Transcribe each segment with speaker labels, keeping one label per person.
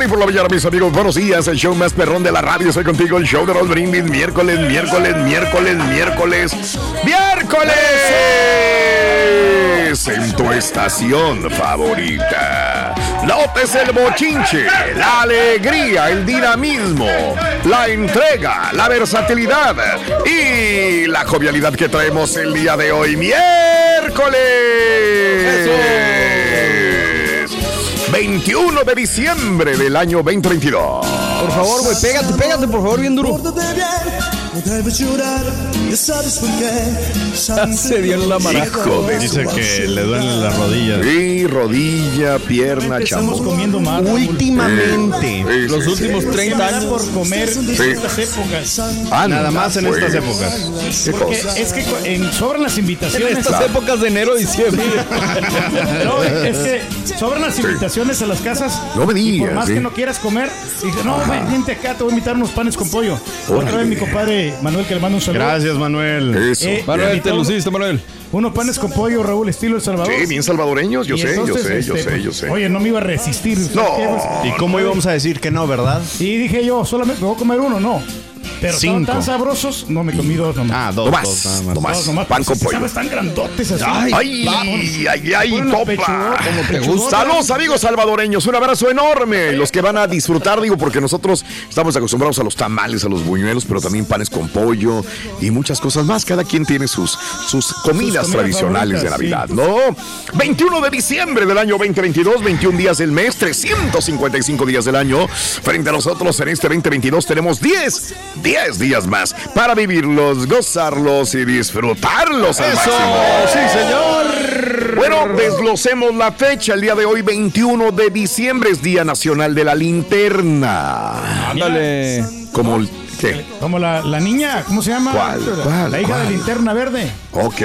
Speaker 1: Morning por la mañana, mis amigos. Buenos días, el show más perrón de la radio. Estoy contigo, el show de Raúl Brindis. Miércoles, miércoles, miércoles, miércoles, miércoles. En tu estación favorita. Notes el bochinche, la alegría, el dinamismo, la entrega, la versatilidad y la jovialidad que traemos el día de hoy, miércoles. 21 de diciembre del año 2022.
Speaker 2: Por favor, güey, pégate, pégate, por favor, bien duro. Se dio en la maraca.
Speaker 3: Dice que le duelen las rodillas.
Speaker 1: Sí, rodilla, pierna,
Speaker 4: Estamos
Speaker 1: chamo.
Speaker 4: comiendo más.
Speaker 2: Últimamente.
Speaker 1: Sí,
Speaker 2: los
Speaker 1: sí,
Speaker 2: últimos
Speaker 1: sí.
Speaker 2: 30
Speaker 4: Más
Speaker 2: años.
Speaker 4: por comer en estas épocas.
Speaker 1: Anda,
Speaker 3: Nada más en
Speaker 1: pues.
Speaker 3: estas épocas.
Speaker 1: ¿Qué
Speaker 4: Porque
Speaker 1: cosa?
Speaker 4: es que en- sobran las
Speaker 2: En
Speaker 4: invitaciones.
Speaker 2: estas épocas de enero y diciembre.
Speaker 4: No, es que sobran las invitaciones a las casas.
Speaker 1: No me
Speaker 4: y
Speaker 1: digas,
Speaker 4: por más
Speaker 1: sí.
Speaker 4: que no quieras comer, no, ven, vente acá, te voy a invitar unos panes con pollo. Otra vez mi compadre Manuel que le mando un saludo.
Speaker 3: Gracias, Manuel.
Speaker 1: Eso.
Speaker 4: Eh,
Speaker 2: Manuel, te
Speaker 4: invitó
Speaker 2: luciste, Manuel.
Speaker 4: Unos panes con pollo, Raúl, estilo El Salvador.
Speaker 1: Sí, bien salvadoreños, yo
Speaker 4: Y
Speaker 1: sé, yo sé, yo
Speaker 4: este,
Speaker 1: sé, yo sé.
Speaker 4: Oye, no me iba a resistir. ¿sabes
Speaker 1: No.
Speaker 3: ¿Y cómo íbamos a decir que no, verdad?
Speaker 4: Y dije yo, solamente me voy a comer uno, no. Pero
Speaker 3: Cinco.
Speaker 4: tan sabrosos, no me comí dos nomás.
Speaker 3: Ah, dos,
Speaker 1: No más,
Speaker 3: dos, nada más.
Speaker 1: no más.
Speaker 4: Dos nomás,
Speaker 1: Pan con pollo.
Speaker 4: sabes, tan grandotes así.
Speaker 1: Ay, ay, ay, ay,
Speaker 4: la
Speaker 1: topa. Saludos amigos salvadoreños, un abrazo enorme. Los que van a disfrutar, digo, porque nosotros estamos acostumbrados a los tamales, a los buñuelos, pero también panes con pollo y muchas cosas más. Cada quien tiene sus, sus comidas
Speaker 4: comidas
Speaker 1: tradicionales de Navidad, ¿no? 21 de diciembre del año 2022, 21 días del mes, 355 días del año. Frente a nosotros en este 2022 tenemos 10, 10 días más para vivirlos, gozarlos y disfrutarlos al máximo.
Speaker 2: sí, señor.
Speaker 1: Bueno, desglosemos la fecha. El día de hoy, 21 de diciembre, es Día Nacional de la Linterna.
Speaker 2: Ándale.
Speaker 1: Como ¿Qué?
Speaker 4: Como la, la niña, ¿cómo se llama?
Speaker 1: ¿Cuál? ¿Cuál?
Speaker 4: La hija
Speaker 1: ¿Cuál?
Speaker 4: de linterna verde.
Speaker 1: Ok.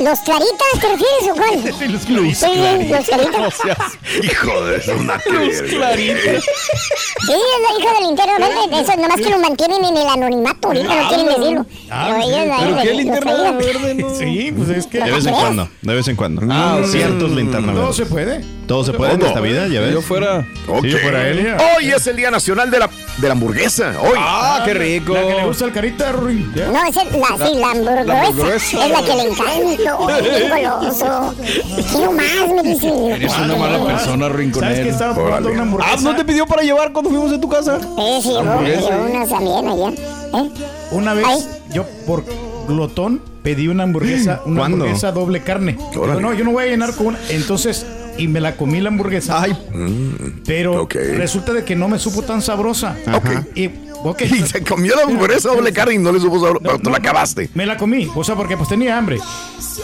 Speaker 5: ¿Los claritas te refieres o cuál?
Speaker 4: Sí, los
Speaker 5: Sí, los claritas.
Speaker 1: Hijo de una
Speaker 2: claritas.
Speaker 5: Sí, es la hija de linterna verde. Eso nomás que lo mantienen en el anonimato. Ahorita no quieren decirlo. Pero ellos la
Speaker 2: ¿Pero
Speaker 5: la-
Speaker 2: qué
Speaker 5: los
Speaker 2: linterna
Speaker 5: claritas.
Speaker 2: verde? No.
Speaker 4: Sí, pues es que
Speaker 3: De vez en cuando, de vez en cuando. Ah, ciertos linternas.
Speaker 4: todo
Speaker 3: verdes.
Speaker 4: se puede.
Speaker 3: Todo se puede en esta vida, ya
Speaker 2: Si
Speaker 3: ves.
Speaker 2: yo fuera.
Speaker 3: Si yo fuera él.
Speaker 1: Hoy es el Día Nacional de la, de la Hamburguesa. Hoy.
Speaker 2: Ah, qué rico.
Speaker 4: La que le gusta el carita, Ruin.
Speaker 5: No, esa es la, sí, la hamburguesa.
Speaker 2: hamburguesa.
Speaker 5: Es la que le encanta. Bien goloso. Quiero más, me dice.
Speaker 2: Eres una mala persona,
Speaker 4: ¿Sabes que
Speaker 2: Rinconero.
Speaker 4: estaba probando una hamburguesa?
Speaker 2: Ah, ¿no te pidió para llevar cuando fuimos de tu casa?
Speaker 5: Sí, sí, también allá. ¿Eh?
Speaker 4: Una vez,
Speaker 5: Ay.
Speaker 4: yo por glotón pedí una hamburguesa, una
Speaker 3: ¿Cuándo?
Speaker 4: hamburguesa doble carne. Digo, no, yo no voy a llenar con una. Entonces, y me la comí la hamburguesa.
Speaker 2: Ay,
Speaker 4: pero
Speaker 1: ok.
Speaker 4: resulta de que no me supo tan sabrosa.
Speaker 1: Ok.
Speaker 4: Y,
Speaker 1: se comió la hamburguesa doble carne y no le supo pero te
Speaker 4: no,
Speaker 1: la acabaste.
Speaker 4: Me la comí, o sea, porque pues tenía hambre.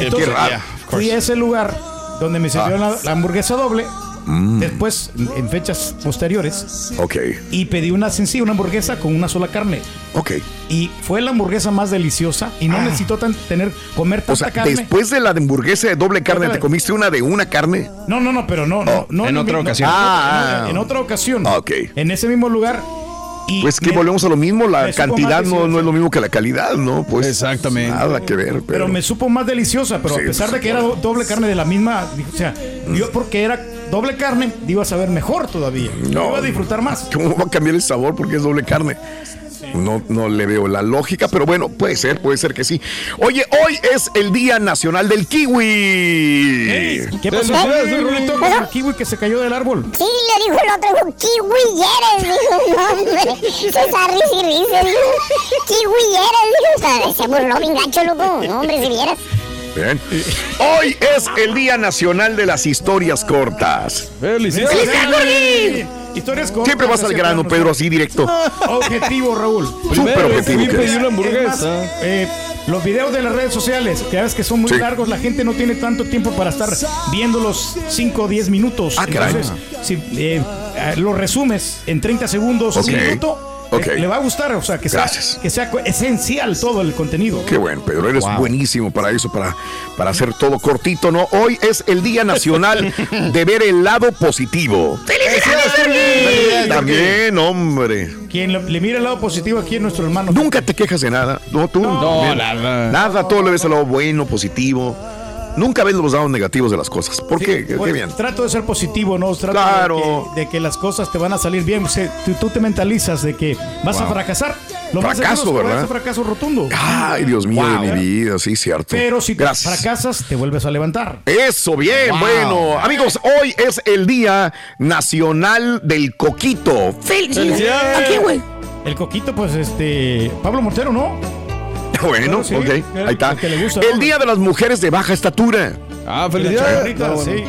Speaker 4: Entonces,
Speaker 1: raro.
Speaker 4: fui a ese lugar donde me sirvieron
Speaker 1: Ah.
Speaker 4: la, la hamburguesa doble
Speaker 1: Mm.
Speaker 4: después, en fechas posteriores,
Speaker 1: Ok,
Speaker 4: y pedí una sencilla, una hamburguesa con una sola carne.
Speaker 1: ok.
Speaker 4: Y fue la hamburguesa más deliciosa y no necesitó tan, tener, comer tanta
Speaker 1: Ah. O sea,
Speaker 4: carne.
Speaker 1: después de la de hamburguesa de doble carne, ¿te comiste una de una carne?
Speaker 4: No, no, no, pero no, no, no
Speaker 3: en
Speaker 4: lo
Speaker 3: otra ocasión.
Speaker 4: no,
Speaker 1: Ah.
Speaker 4: en, en otra ocasión.
Speaker 1: Ah, ok.
Speaker 4: En ese mismo lugar. Y
Speaker 1: Pues que
Speaker 4: me-
Speaker 1: volvemos a lo mismo, la cantidad no, no es lo mismo que la calidad, ¿no? Pues
Speaker 3: Exactamente.
Speaker 1: Nada que ver, pero,
Speaker 4: Pero me supo más deliciosa, pero
Speaker 1: Sí,
Speaker 4: a pesar de que era
Speaker 1: pues,
Speaker 4: do- doble carne de la misma, o sea, yo porque era doble carne, iba a saber mejor todavía.
Speaker 1: No.
Speaker 4: Iba a disfrutar más.
Speaker 1: ¿Cómo va a cambiar el sabor porque es doble carne? No, no le veo la lógica, pero bueno, puede ser, puede ser que sí. Oye, hoy es el Día Nacional del Kiwi.
Speaker 4: ¿Qué pasó?
Speaker 3: Felicidades,
Speaker 4: ¿Qué, Rulito, con
Speaker 5: Ajá.
Speaker 4: el kiwi que se cayó del árbol?
Speaker 5: Sí, le dijo el otro, dijo, kiwi eres, dijo, no, hombre, se está risa y risa, dijo, kiwi eres, dijo, o sea, se burló bien gacho, loco, no, hombre, si vieras.
Speaker 1: Bien. Hoy es el Día Nacional de las Historias Cortas.
Speaker 3: ¡Felicidades!
Speaker 4: Historias cortas.
Speaker 1: Siempre vas al grano. Pedro, así directo.
Speaker 4: Objetivo, Raúl.
Speaker 1: Súper objetivo.
Speaker 3: una
Speaker 4: más,
Speaker 3: hamburguesa.
Speaker 4: eh, los videos de las redes sociales, que a veces que son muy
Speaker 1: Sí.
Speaker 4: largos, la gente no tiene tanto tiempo para estar viéndolos 5 o 10 minutos.
Speaker 1: Ah, caray.
Speaker 4: Si eh, eh, lo resumes en 30 segundos,
Speaker 1: Ok.
Speaker 4: un minuto,
Speaker 1: Ok.
Speaker 4: eh, le va a gustar, o sea, que sea,
Speaker 1: Gracias.
Speaker 4: que sea esencial todo el contenido.
Speaker 1: Qué bueno, Pedro, eres buenísimo para eso, para, para hacer todo cortito, ¿no? Hoy es el Día Nacional de ver el lado positivo. ¡Felicidades! También, hombre.
Speaker 4: Quien lo- le mire el lado positivo aquí es nuestro hermano.
Speaker 1: Nunca te quejas de nada, ¿no? Tú.
Speaker 3: No, nada.
Speaker 1: Nada, todo le ves el lado bueno, positivo. Nunca ves los lados negativos de las cosas. ¿Por
Speaker 4: Sí,
Speaker 1: qué? Qué
Speaker 4: pues,
Speaker 1: bien.
Speaker 4: Trato de ser positivo, ¿no? Trato
Speaker 1: Claro.
Speaker 4: de, que, de que las cosas te van a salir bien. O sea, tú, tú te mentalizas de que vas a fracasar. Lo
Speaker 1: Fracaso,
Speaker 4: es
Speaker 1: ¿verdad?
Speaker 4: a fracaso rotundo.
Speaker 1: Ay, Dios mío
Speaker 4: Wow.
Speaker 1: de mi vida, sí, cierto.
Speaker 4: Pero si te
Speaker 1: Gracias.
Speaker 4: fracasas, te vuelves a levantar.
Speaker 1: Eso, bien, bueno. Amigos, hoy es el Día Nacional del Coquito.
Speaker 3: ¡Felicidades!
Speaker 5: Aquí, güey.
Speaker 4: El coquito, pues, este. Pablo Montero, ¿no?
Speaker 1: Bueno,
Speaker 4: Bueno, sí,
Speaker 1: ok, ahí está.
Speaker 4: el que le gusta,
Speaker 1: El
Speaker 4: ¿no?
Speaker 1: Día de las Mujeres de Baja Estatura.
Speaker 3: Ah, felicidades.
Speaker 4: chaparrita,
Speaker 3: No, bueno.
Speaker 4: sí.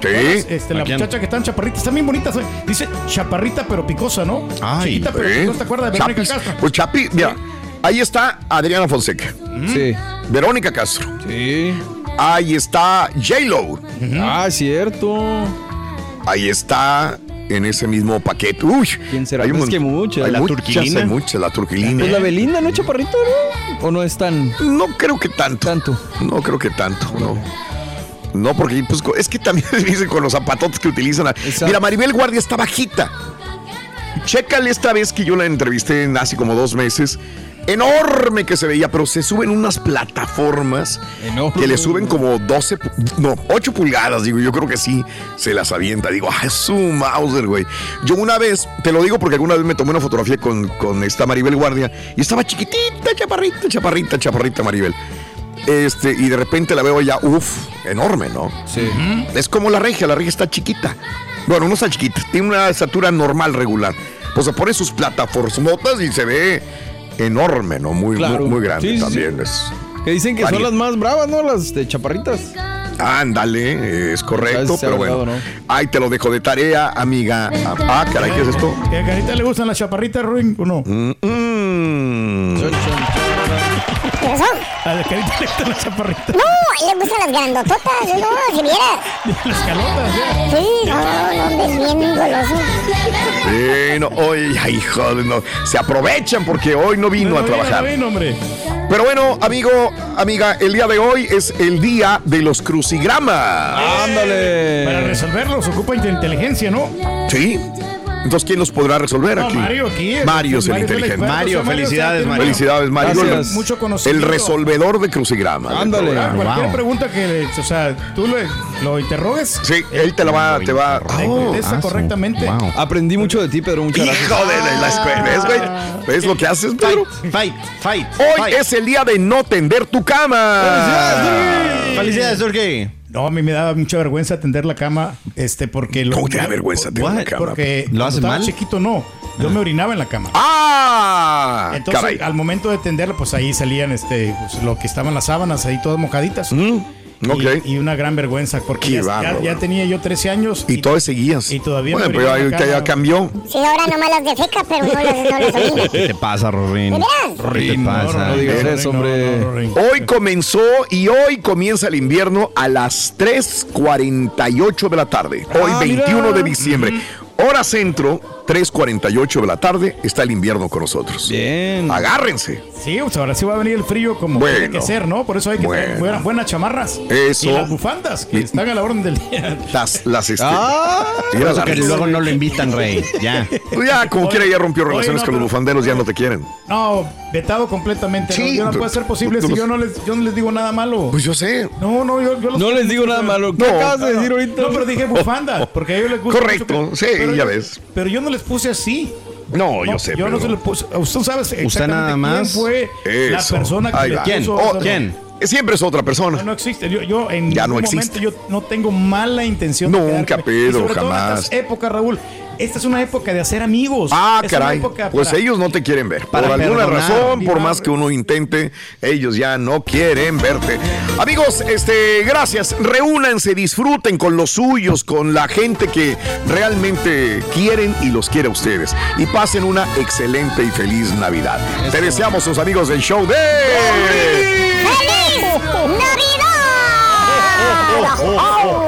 Speaker 1: Sí.
Speaker 4: Este, la muchacha que están chaparritas, están bien bonitas. ¿eh? Dice chaparrita pero picosa, ¿no?
Speaker 3: Ay,
Speaker 4: Chiquita pero picosa, ¿te acuerdas de Verónica. Castro?
Speaker 1: Pues Chapi, mira, ahí está Adriana Fonseca,
Speaker 3: Sí.
Speaker 1: Verónica Castro,
Speaker 3: Sí.
Speaker 1: ahí está J-Lo,
Speaker 3: Ah, cierto.
Speaker 1: ahí está en ese mismo paquete. Uy,
Speaker 3: ¿Quién será?
Speaker 1: Hay un
Speaker 3: Pues que muchas.
Speaker 1: hay
Speaker 3: La
Speaker 1: muchas,
Speaker 3: turquilina.
Speaker 1: hay muchas, la turquilina.
Speaker 3: Pues la Belinda, ¿no, chaparrito? ¿O no es tan
Speaker 1: No creo que tanto.
Speaker 3: tanto?
Speaker 1: No creo que tanto, no. No, porque pues, es que también dicen con los zapatotes que utilizan.
Speaker 3: Exacto.
Speaker 1: Mira, Maribel Guardia está bajita. Chécale esta vez que yo la entrevisté en hace como dos meses. Enorme que se veía, pero se suben unas plataformas
Speaker 3: Enorme.
Speaker 1: que le suben como 12, pu- no, 8 pulgadas, digo, yo creo que sí se las avienta. Digo, ah, es su Mauser, güey. Yo una vez, te lo digo porque alguna vez me tomé una fotografía con, con esta Maribel Guardia y estaba chiquitita, chaparrita, chaparrita, chaparrita Maribel. Este, y de repente la veo ya, uff, enorme, ¿no?
Speaker 3: Sí.
Speaker 1: Es como la regia, la regia está chiquita. Bueno, no está chiquita, tiene una estatura normal, regular. Pues se pone sus plataformas y se ve enorme, ¿no? Muy,
Speaker 3: Claro.
Speaker 1: muy, muy grande
Speaker 3: Sí, sí,
Speaker 1: también. Es,
Speaker 3: Que dicen que son las más bravas, ¿no? Las de chaparritas.
Speaker 1: ándale, es correcto, pero bueno.
Speaker 3: abogado,
Speaker 1: Ahí te lo dejo de tarea, amiga. Ah, caray, ¿qué es esto?
Speaker 4: ¿Que a Carita le gustan las chaparritas, Ruin, o no?
Speaker 1: Mm, mm.
Speaker 5: ¿Qué pasó?
Speaker 4: A la Carita le gustan las chaparritas.
Speaker 5: No, él le gustan las grandototas, no, si vieras.
Speaker 4: Las calotas, ya.
Speaker 5: Sí, no, no, es bien goloso.
Speaker 1: Sí, no, hoy, ay, hijo, no. Se aprovechan porque hoy no vino a
Speaker 4: No, no,
Speaker 1: trabajar.
Speaker 4: no, no, hombre.
Speaker 1: Pero bueno, amigo, amiga, el día de hoy es el día de los crucigramas.
Speaker 3: ¡Ándale!
Speaker 4: Para resolverlos ocupa inte- inteligencia, ¿no?
Speaker 1: Sí. Entonces, ¿quién los podrá resolver
Speaker 4: No,
Speaker 1: aquí?
Speaker 4: Mario aquí.
Speaker 1: Mario es el
Speaker 4: Mario
Speaker 1: inteligente.
Speaker 3: Mario, felicidades, Mario.
Speaker 1: Felicidades, Mario.
Speaker 3: Gracias.
Speaker 4: Mucho
Speaker 1: El
Speaker 4: conocimiento.
Speaker 1: resolvedor de crucigramas.
Speaker 3: Ándale.
Speaker 1: programa.
Speaker 4: Cualquier
Speaker 3: Wow.
Speaker 4: pregunta que, o sea, tú le- lo interrogues,
Speaker 1: Sí, él te la va, te va. Oh,
Speaker 4: contesta correctamente.
Speaker 3: Wow. Aprendí mucho de ti, Pedro. Muchas
Speaker 1: hijo
Speaker 3: gracias.
Speaker 1: de la, la escuela. ¿Ves, güey? ¿Ves lo que haces, Pedro?
Speaker 3: Fight, fight.
Speaker 1: Hoy es el día de no tender tu cama.
Speaker 3: ¡Felicidades, Turkey!
Speaker 4: No, a mí me daba mucha vergüenza tender la cama, este, porque... Lo,
Speaker 1: ¿Cómo te da vergüenza tender la cama?
Speaker 4: Porque
Speaker 3: ¿Lo
Speaker 4: estaba
Speaker 3: mal?
Speaker 4: chiquito, no. Yo me orinaba en la cama.
Speaker 1: ¡Ah!
Speaker 4: Entonces,
Speaker 1: caray.
Speaker 4: al momento de tenderla, pues ahí salían este, pues, lo que estaban las sábanas ahí todas mojaditas.
Speaker 1: Mm.
Speaker 4: Y-
Speaker 1: Ok.
Speaker 4: Y, una gran vergüenza, porque ya, ya-
Speaker 1: bárbaro,
Speaker 4: ya
Speaker 1: mano.
Speaker 4: tenía yo 13 años.
Speaker 1: Y todavía seguías.
Speaker 4: Y todavía
Speaker 1: Bueno,
Speaker 4: me
Speaker 1: pero
Speaker 4: brillaba
Speaker 1: ya, ya cambió.
Speaker 5: Sí, ahora nomás las defecas, pero no las, no las orina.
Speaker 3: ¿Qué te pasa, Rorín? ¿Qué te pasa?
Speaker 2: no digas
Speaker 4: no,
Speaker 2: eso,
Speaker 4: no,
Speaker 2: hombre.
Speaker 4: no, no, no,
Speaker 1: Hoy comenzó y hoy comienza el invierno a las 3.48 de la tarde. Hoy
Speaker 2: Ah,
Speaker 1: 21
Speaker 2: mira.
Speaker 1: de diciembre. Hora centro, 3.48 de la tarde, está el invierno con nosotros.
Speaker 2: Bien.
Speaker 1: Agárrense.
Speaker 4: Sí, pues ahora sí va a venir el frío como
Speaker 1: Bueno.
Speaker 4: tiene que ser, ¿no? Por eso hay que
Speaker 1: Bueno.
Speaker 4: tener buenas, buenas chamarras.
Speaker 1: Eso.
Speaker 4: Y las bufandas, que
Speaker 1: Y-
Speaker 4: están a la orden del día.
Speaker 1: Las, las este,
Speaker 2: Ah,
Speaker 3: que luego no lo invitan, rey. Ya.
Speaker 1: Pues ya, como
Speaker 4: Oye,
Speaker 1: quiera, ya rompió
Speaker 4: oye,
Speaker 1: relaciones
Speaker 4: no,
Speaker 1: con los bufanderos, ya no te quieren.
Speaker 4: No, vetado completamente.
Speaker 1: Sí,
Speaker 4: no, yo no puede ser posible
Speaker 1: tú-
Speaker 4: si
Speaker 1: tú-
Speaker 4: yo no, les, yo no les digo nada malo.
Speaker 1: Pues yo sé.
Speaker 4: No, no, yo, yo los
Speaker 2: no les digo nada malo. ¿Qué
Speaker 1: No.
Speaker 2: acabas de decir ahorita?
Speaker 4: No, pero dije bufanda, porque a ellos les gusta.
Speaker 1: Correcto,
Speaker 4: mucho
Speaker 1: sí,
Speaker 4: pero
Speaker 1: ya
Speaker 4: yo-
Speaker 1: ves.
Speaker 4: Pero yo no les puse así.
Speaker 1: No, yo sé.
Speaker 4: Yo
Speaker 1: pero-
Speaker 4: no se le puse. Usted sabe exactamente
Speaker 3: nada
Speaker 4: quién
Speaker 3: más.
Speaker 4: fue la persona que le.
Speaker 3: ¿Quién?
Speaker 4: puso
Speaker 3: Oh. ¿Quién?
Speaker 1: Siempre es otra persona.
Speaker 4: No, no existe. Yo, yo en
Speaker 1: Ya no
Speaker 4: ningún
Speaker 1: existe.
Speaker 4: momento yo no tengo mala intención. de
Speaker 1: Nunca. Pedro,
Speaker 4: Y sobre todo en
Speaker 1: jamás.
Speaker 4: estas épocas, Raúl. Esta es una época de hacer amigos.
Speaker 1: Ah,
Speaker 4: Es
Speaker 1: caray. Pues ellos no te quieren ver.
Speaker 3: Para
Speaker 1: por alguna
Speaker 3: perdonar.
Speaker 1: razón, por más que uno intente, ellos ya no quieren verte. Amigos, este, gracias. Reúnanse, disfruten con los suyos, con la gente que realmente quieren y los quiere a ustedes. Y pasen una excelente y feliz Navidad. Te deseamos, sus amigos del show de.
Speaker 5: ¡Feliz Navidad!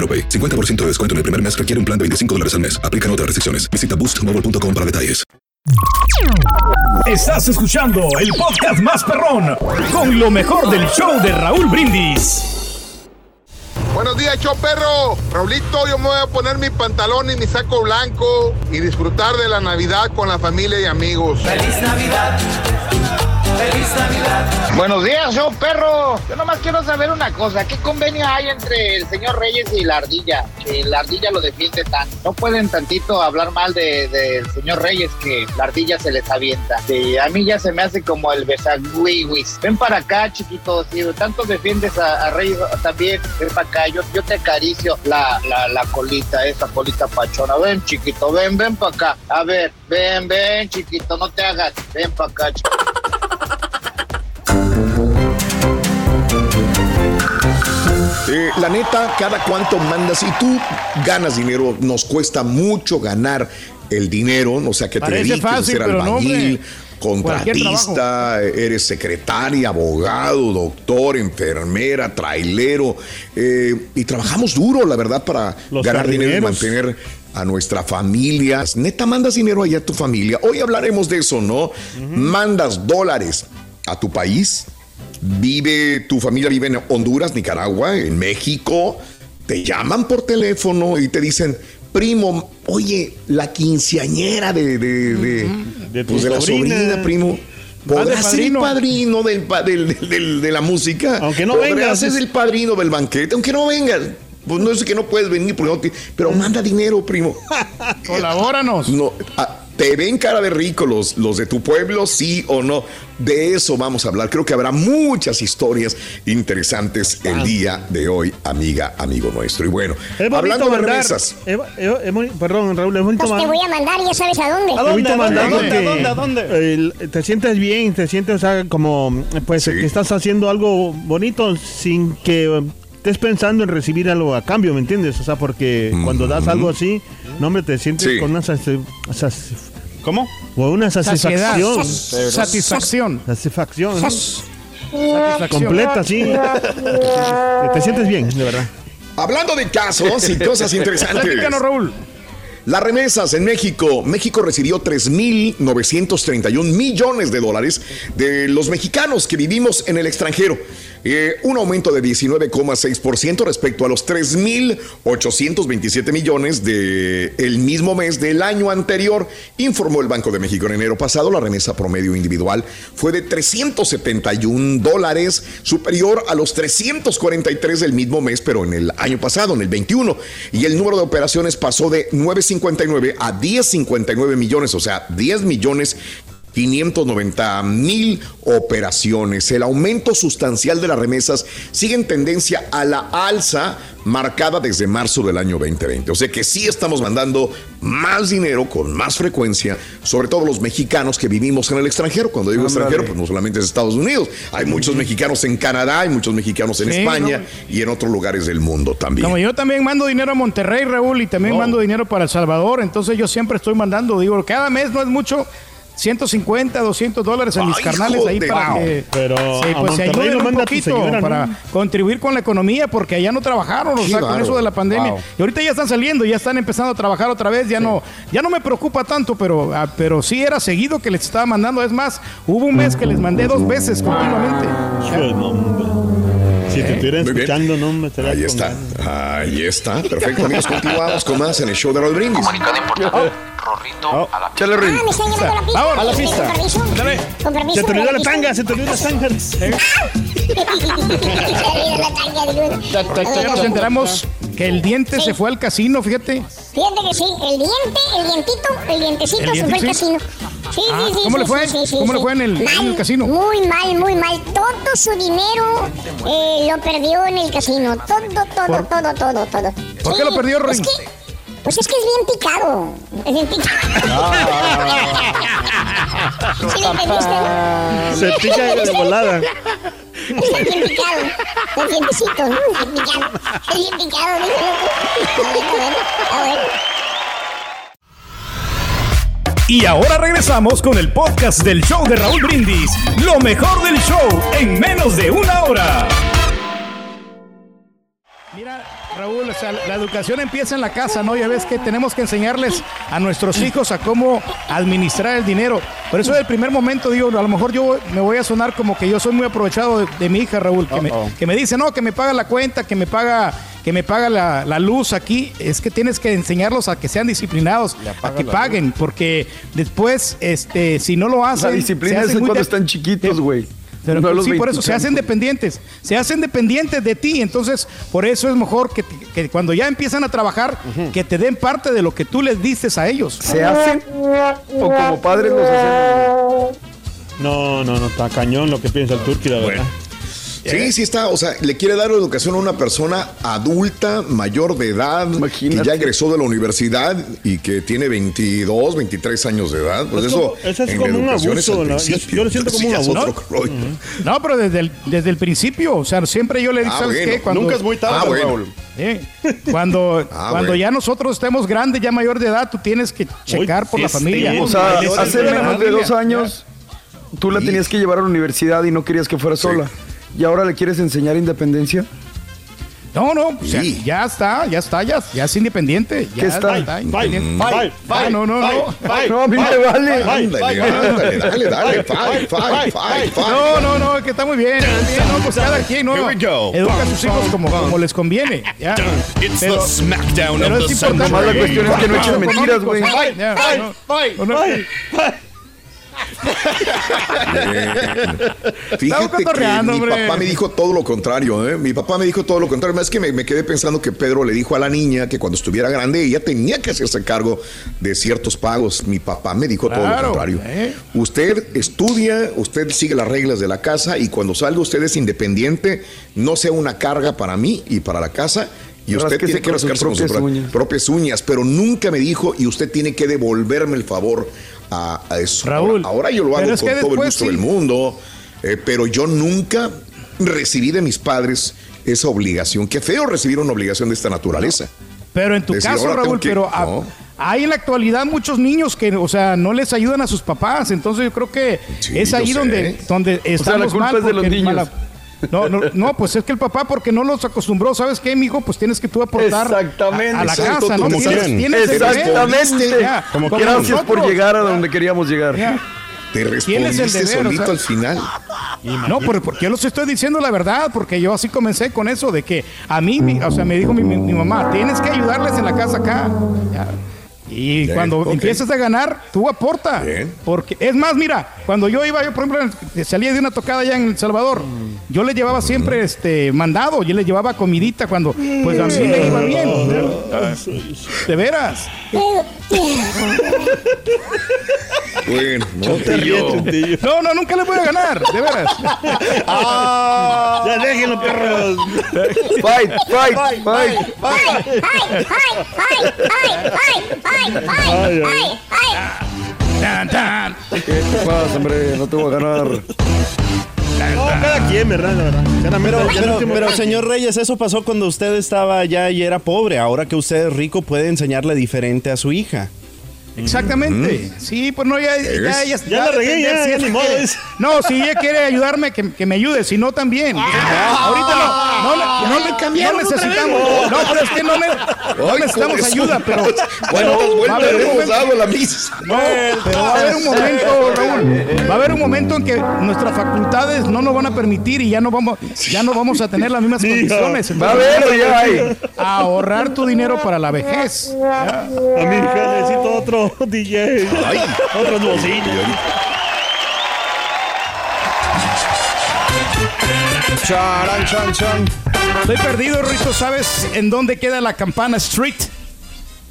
Speaker 6: AroPay. 50% de descuento en el primer mes requiere un plan de 25 dólares al mes. Aplican otras restricciones. Visita boostmobile.com para detalles.
Speaker 7: Estás escuchando el podcast más perrón con lo mejor del show de Raúl Brindis.
Speaker 8: Buenos días, show perro. Raulito, yo me voy a poner mi pantalón y mi saco blanco y disfrutar de la Navidad con la familia y amigos.
Speaker 9: Feliz Navidad. Feliz Navidad.
Speaker 10: Buenos días, show perro. Yo nomás quiero saber una cosa. ¿Qué convenio hay entre el señor Reyes y la ardilla? Que la ardilla lo defiende tanto. No pueden tantito hablar mal de- del señor Reyes que la ardilla se les avienta. Sí, a mí ya se me hace como el besagüiwis. Ven para acá, chiquito. Si tanto defiendes a, a Reyes también, ven para acá. Yo, yo te acaricio la, la, la colita, esa colita pachona. Ven, chiquito, ven, ven para acá. A ver, ven, ven, chiquito, no te hagas. Ven para acá, chiquito.
Speaker 1: Eh, la neta, cada cuánto mandas y tú ganas dinero, nos cuesta mucho ganar el dinero, o sea, que te
Speaker 4: Parece
Speaker 1: dediques
Speaker 4: fácil,
Speaker 1: a ser
Speaker 4: no,
Speaker 1: albañil, contratista, eres secretaria, abogado, doctor, enfermera, trailero, eh, y trabajamos duro, la verdad, para
Speaker 4: Los
Speaker 1: ganar dinero y mantener a nuestra familia. Neta, mandas dinero allá a tu familia. Hoy hablaremos de eso, ¿no? Mandas dólares a tu país. Vive, tu familia vive en Honduras, Nicaragua, en México. Te llaman por teléfono y te dicen, primo, oye, la quinceañera de, de, de,
Speaker 4: De
Speaker 1: pues, de la
Speaker 4: sobrina.
Speaker 1: primo. ¿Podrás ser el
Speaker 4: padrino.
Speaker 1: del, del- del- de la música?
Speaker 4: Aunque no
Speaker 1: ¿Podrás
Speaker 4: vengas,
Speaker 1: ser
Speaker 4: es-
Speaker 1: el padrino del banquete? Aunque no vengas. Pues no es que no puedes venir, porque no te- pero manda dinero, primo.
Speaker 4: Colabóranos.
Speaker 1: No, ¿Te ven cara de rico los, los de tu pueblo, sí o no? De eso vamos a hablar. Creo que habrá muchas historias interesantes el día de hoy, amiga, amigo nuestro. Y bueno, hablando de remesas.
Speaker 11: Es, es- es boni- perdón, Raúl, es bonito
Speaker 5: Pues te voy a mandar, ya sabes a dónde.
Speaker 11: Es bonito mandar porque,
Speaker 2: ¿A dónde?
Speaker 11: el- te sientes bien, te sientes o sea, como pues que estás haciendo algo bonito sin que estés pensando en recibir algo a cambio, ¿me entiendes? O sea, porque cuando das algo así, no hombre, te sientes
Speaker 4: Sí.
Speaker 11: con una
Speaker 2: ¿Cómo?
Speaker 11: o una satisfacción.
Speaker 4: Satisfacción.
Speaker 11: Satisfacción.
Speaker 4: Satisfacción.
Speaker 11: Completa, sí. te, te sientes bien, de verdad.
Speaker 1: Hablando de casos y cosas interesantes.
Speaker 4: Platícanos, Raúl.
Speaker 1: Las remesas en México. México recibió 3.931 millones de dólares de los mexicanos que vivimos en el extranjero. Eh, un aumento de 19,6% respecto a los 3.827 millones del el mismo mes del año anterior, informó el Banco de México en enero pasado. La remesa promedio individual fue de 371 dólares, superior a los 343 del mismo mes, pero en el año pasado, en el 21. Y el número de operaciones pasó de 9.59 a 10.59 millones, o sea, 10 millones 590 mil operaciones. El aumento sustancial de las remesas sigue en tendencia a la alza marcada desde marzo del año 2020. O sea que sí estamos mandando más dinero con más frecuencia, sobre todo los mexicanos que vivimos en el extranjero. Cuando digo extranjero, pues no solamente es Estados Unidos. Hay muchos mexicanos en Canadá, hay muchos mexicanos en
Speaker 4: Sí,
Speaker 1: España
Speaker 4: no.
Speaker 1: y en otros lugares del mundo también.
Speaker 4: Como yo también mando dinero a Monterrey, Raúl, y también mando dinero para El Salvador, entonces yo siempre estoy mandando, digo, cada mes no es mucho, 150, 200 dólares a mis
Speaker 11: Ay,
Speaker 4: carnales ahí para
Speaker 11: Wow.
Speaker 4: que
Speaker 11: Pero
Speaker 4: sí,
Speaker 11: a
Speaker 4: pues se ayuden un poquito
Speaker 11: señora, ¿no?
Speaker 4: para contribuir con la economía porque allá no trabajaron, o sea, con eso de la pandemia.
Speaker 11: Wow.
Speaker 4: Y ahorita ya están saliendo, ya están empezando a trabajar otra vez, ya no ya no me preocupa tanto, pero ah, pero sí era seguido que les estaba mandando, es más, hubo un mes que les mandé dos veces continuamente.
Speaker 11: Si te estuvieran escuchando, no me estaría
Speaker 1: Ahí
Speaker 11: con
Speaker 1: está,
Speaker 11: ganas.
Speaker 1: ahí está. Perfecto, amigos. Continuamos con más en el show de Raúl Brindis.
Speaker 12: Rorrito a la
Speaker 1: Chale, Rin.
Speaker 5: Ah, me están llamando a la pista.
Speaker 11: Vamos, a la pista.
Speaker 5: Con permiso. Con permiso.
Speaker 11: Se te olvidó la tanga, se te olvidó la tanga.
Speaker 4: Ya nos enteramos que el diente
Speaker 5: Sí.
Speaker 4: se fue al casino, fíjate.
Speaker 5: Fíjate que sí, el diente, el dientito, el dientecito
Speaker 4: ¿El
Speaker 5: se fue al casino. Sí,
Speaker 4: Ah,
Speaker 5: sí, sí.
Speaker 4: ¿cómo
Speaker 5: sí,
Speaker 4: le fue?
Speaker 5: sí, sí,
Speaker 4: ¿Cómo le
Speaker 5: sí.
Speaker 4: fue en el- en el casino?
Speaker 5: Muy mal, muy mal. Todo su dinero eh, lo perdió en el casino. Todo, todo,
Speaker 4: ¿Por-
Speaker 5: todo, todo, todo.
Speaker 4: ¿Por qué lo perdió,
Speaker 5: Es
Speaker 4: Rin?
Speaker 5: que, pues es que es bien picado. Es bien picado.
Speaker 11: Se pica de volada.
Speaker 5: Está bien picado. El dientecito, ¿no? Es bien picado. Es bien picado, dice loco. A ver, a ver, a ver.
Speaker 7: Y ahora regresamos con el podcast del show de Raúl Brindis. Lo mejor del show en menos de una hora.
Speaker 4: Mira, Raúl, o sea, la educación empieza en la casa, ¿no? Ya ves que tenemos que enseñarles a nuestros hijos a cómo administrar el dinero. Por eso, del primer momento, digo, a lo mejor yo me voy a sonar como que yo soy muy aprovechado de, de mi hija, Raúl, que me, que me dice, no, que me paga la cuenta, que me paga, que me paga la, la luz aquí. Es que tienes que enseñarlos a que sean disciplinados, a que paguen, porque después, este, si no lo hacen.
Speaker 12: La disciplina
Speaker 4: se
Speaker 12: es cuando
Speaker 4: de-
Speaker 12: están chiquitos, güey.
Speaker 4: Pero
Speaker 12: No
Speaker 4: sí, por eso se
Speaker 12: 20
Speaker 4: hacen dependientes. Se hacen dependientes de ti. Entonces, por eso es mejor que, que cuando ya empiezan a trabajar, que te den parte de lo que tú les dices a ellos.
Speaker 12: ¿Se hacen o como padres los hacemos?
Speaker 11: No, no, no, está cañón lo que piensa el turqui, la verdad.
Speaker 1: Sí, sí está. O sea, le quiere dar educación a una persona adulta, mayor de edad, que ya egresó de la universidad y que tiene 22, 23 años de edad. Pues
Speaker 11: Es
Speaker 1: eso,
Speaker 11: como- eso es
Speaker 1: en
Speaker 11: como un abuso. Yo- lo siento como un abuso.
Speaker 4: No, pero desde el, desde el principio, o sea, siempre yo le digo,
Speaker 1: Ah,
Speaker 4: ¿sabes
Speaker 1: bueno.
Speaker 4: qué? Cuando,
Speaker 1: Nunca es muy tarde, Ah, bueno. Raúl.
Speaker 4: Eh, Cuando,
Speaker 1: Ah,
Speaker 4: cuando
Speaker 1: bueno.
Speaker 4: ya nosotros estemos grandes, ya mayor de edad, tú tienes que checar por la familia.
Speaker 12: O sea, hace menos de dos años tú la tenías que llevar a la universidad y no querías que fuera sola. ¿Y ahora le quieres enseñar independencia?
Speaker 4: No, no, o sea, ya está, ya está, ya, ya es independiente. Ya
Speaker 12: ¿Qué está?
Speaker 4: independiente.
Speaker 12: Fight,
Speaker 4: Ah, no, no, no.
Speaker 12: No, a mí me vale.
Speaker 1: Ándale, ándale, dale, dale, fight, fight, fight, fight.
Speaker 4: No, no, no, que está muy bien. está bien, no, pues cada quien, ¿no?
Speaker 13: Here we go.
Speaker 4: Educa a sus hijos como, como les conviene. Ya.
Speaker 13: It's
Speaker 4: Pero- pero es importante
Speaker 12: la cuestión es que no echen mentiras, güey.
Speaker 4: no. No, no.
Speaker 1: Fíjate que
Speaker 4: cotorreando,
Speaker 1: mi
Speaker 4: hombre.
Speaker 1: papá me dijo todo lo contrario, ¿eh? Mi papá me dijo todo lo contrario. Más que me, me quedé pensando que Pedro le dijo a la niña que cuando estuviera grande ella tenía que hacerse cargo de ciertos pagos. Mi papá me dijo todo lo contrario.
Speaker 4: ¿eh?
Speaker 1: Usted estudia, usted sigue las reglas de la casa y cuando salga usted es independiente, no sea una carga para mí y para la casa. Y usted tiene que rascarse con sus
Speaker 12: propias
Speaker 1: pro-
Speaker 12: uñas.
Speaker 1: propias uñas, pero nunca me dijo y usted tiene que devolverme el favor a, a eso.
Speaker 4: Raúl,
Speaker 1: ahora, ahora yo lo hago con todo el gusto
Speaker 4: sí.
Speaker 1: del mundo, eh, pero yo nunca recibí de mis padres esa obligación. Qué feo recibir una obligación de esta naturaleza.
Speaker 4: Pero en tu
Speaker 1: Decir,
Speaker 4: caso, Raúl,
Speaker 1: que-
Speaker 4: pero a-
Speaker 1: no.
Speaker 4: hay en la actualidad muchos niños que, o sea, no les ayudan a sus papás. Entonces yo creo que
Speaker 1: Sí,
Speaker 4: es ahí donde, donde
Speaker 12: O sea, la
Speaker 4: estamos
Speaker 12: culpa
Speaker 4: mal
Speaker 12: es de los niños.
Speaker 4: mala- No, no, no, pues es que el papá, porque no los acostumbró, ¿sabes qué, mijo? Pues tienes que tú aportar
Speaker 12: Exactamente.
Speaker 4: a, a la
Speaker 12: Exacto,
Speaker 4: casa, ¿no?
Speaker 12: como
Speaker 4: Tienes,
Speaker 12: quieran.
Speaker 4: tienes el deber.
Speaker 12: Exactamente.
Speaker 4: Ya,
Speaker 12: Como
Speaker 4: como
Speaker 12: Gracias por llegar a donde queríamos llegar.
Speaker 4: Ya.
Speaker 1: Te
Speaker 4: Tienes el
Speaker 1: respondiste
Speaker 4: deber, o
Speaker 1: solito
Speaker 4: sea.
Speaker 1: al final.
Speaker 4: No, porque yo les estoy diciendo la verdad, porque yo así comencé con eso de que a mí, mi- o sea, me dijo mi, mi- mi mamá, tienes que ayudarles en la casa acá. Ya. Y
Speaker 1: Bien,
Speaker 4: cuando
Speaker 1: ok.
Speaker 4: empieces a ganar, tú aporta. Porque es más, mira, cuando yo iba, yo por ejemplo salía de una tocada allá en El Salvador, yo le llevaba siempre este mandado, yo le llevaba comidita cuando pues a mí me iba bien. De veras.
Speaker 1: Bueno, no,
Speaker 4: Chuntillo. No, no, nunca les voy a ganar, de veras.
Speaker 11: Ah, ya déjenlo, perros.
Speaker 12: Fight, fight, fight.
Speaker 4: Tan, tan.
Speaker 12: ¿Qué te pasa, hombre? No te voy a ganar.
Speaker 11: No, cada quien, ¿verdad? La verdad.
Speaker 3: Pero, pero, pero, señor Reyes, eso pasó cuando usted estaba allá y era pobre. Ahora que usted es rico, puede enseñarle diferente a su hija.
Speaker 4: Exactamente. Sí, pues no, ya, ya, ya,
Speaker 3: Ya la regué, ya,
Speaker 4: si
Speaker 3: ya
Speaker 4: ella
Speaker 3: ni modo,
Speaker 4: quiere-
Speaker 3: es.
Speaker 4: No, si ella quiere ayudarme, que, que me ayude, si no también. Ahorita no, no, no, no,
Speaker 1: me cambiaron
Speaker 4: no necesitamos. No, pero es que no, ne- no
Speaker 1: Ay,
Speaker 4: necesitamos ayuda, pero.
Speaker 1: Bueno, vuelta
Speaker 4: a
Speaker 1: la misa.
Speaker 4: No, pero va a haber un momento, Raúl. Va a haber un momento en que nuestras facultades no nos van a permitir y ya no vamos, ya no vamos a tener las mismas condiciones.
Speaker 12: Va a haber, ya hay.
Speaker 4: Ahorrar tu dinero para la vejez.
Speaker 11: A hija necesito otro DJ. Otras bocinas.
Speaker 3: Charan, chan, chan.
Speaker 4: Estoy perdido, Rito. ¿Sabes en dónde queda la Campana Street?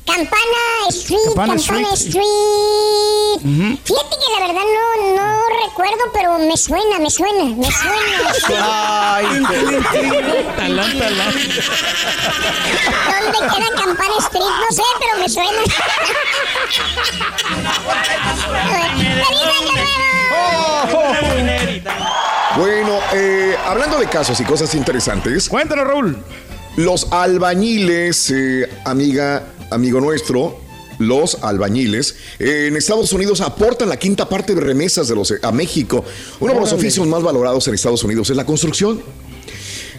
Speaker 5: Campana Street,
Speaker 4: Campana
Speaker 5: Campana,
Speaker 4: Street.
Speaker 5: Street. Fíjate que la verdad no, no recuerdo, pero me suena, me suena, me suena.
Speaker 3: Ay,
Speaker 4: talán, talán.
Speaker 5: ¿Dónde queda Campana Street? No sé, pero me suena.
Speaker 1: Bueno, eh, hablando de casos y cosas interesantes.
Speaker 4: Cuéntanos, Raúl.
Speaker 1: Los albañiles, eh, amiga, amigo nuestro, los albañiles, eh, en Estados Unidos aportan la quinta parte de remesas de los, a México. Uno de los oficios más valorados en Estados Unidos es la construcción.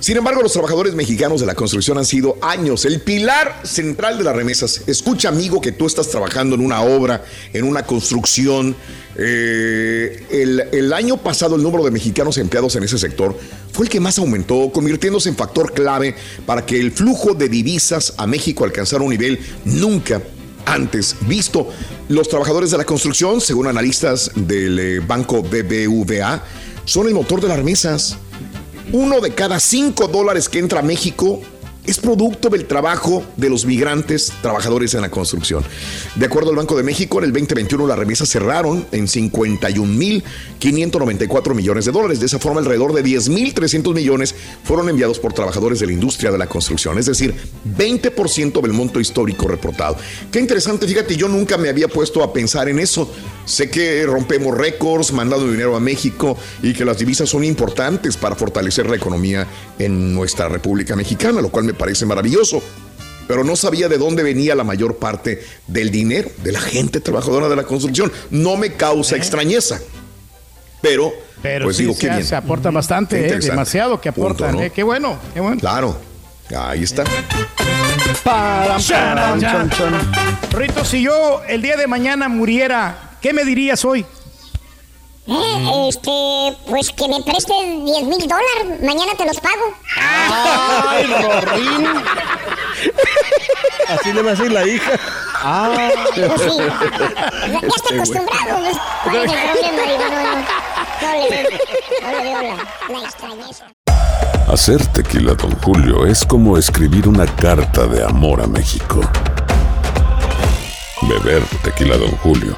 Speaker 1: Sin embargo, los trabajadores mexicanos de la construcción han sido años el pilar central de las remesas. Escucha, amigo, que tú estás trabajando en una obra, en una construcción. Eh, el, el año pasado el número de mexicanos empleados en ese sector fue el que más aumentó, convirtiéndose en factor clave para que el flujo de divisas a México alcanzara un nivel nunca antes visto. Los trabajadores de la construcción, según analistas del eh, banco BBVA, son el motor de las remesas. Uno de cada cinco dólares que entra a México es producto del trabajo de los migrantes trabajadores en la construcción. De acuerdo al Banco de México, en el 2021 las remesas cerraron en 51.594 millones de dólares. De esa forma, alrededor de 10.300 millones fueron enviados por trabajadores de la industria de la construcción, es decir, 20% del monto histórico reportado. Qué interesante, fíjate, yo nunca me había puesto a pensar en eso. Sé que rompemos récords mandando dinero a México y que las divisas son importantes para fortalecer la economía en nuestra República Mexicana, lo cual me parece maravilloso. Pero no sabía de dónde venía la mayor parte del dinero de la gente trabajadora de la construcción. No me causa extrañeza. Pero,
Speaker 4: Pero
Speaker 1: pues
Speaker 4: sí,
Speaker 1: digo,
Speaker 4: se,
Speaker 1: qué bien.
Speaker 4: se aporta
Speaker 1: Qué
Speaker 4: bastante, eh, demasiado que
Speaker 1: Punto,
Speaker 4: aportan.
Speaker 1: ¿no?
Speaker 4: eh, qué bueno, qué bueno.
Speaker 1: Claro. Ahí está.
Speaker 4: Chan. Rito, si yo el día de mañana muriera, ¿qué me dirías hoy?
Speaker 5: Eh, este, pues que me prestes 10 mil dólares, mañana te los pago.
Speaker 11: Ay, Rorín. Así le va a decir la hija. Ah.
Speaker 5: Pues sí. Ya está acostumbrado. pues, ¿Cuál es el problema? Digo, no, no. No le veo, no le veo la, la extrañeza.
Speaker 14: Hacer tequila, Don Julio, es como escribir una carta de amor a México. Beber tequila, Don Julio,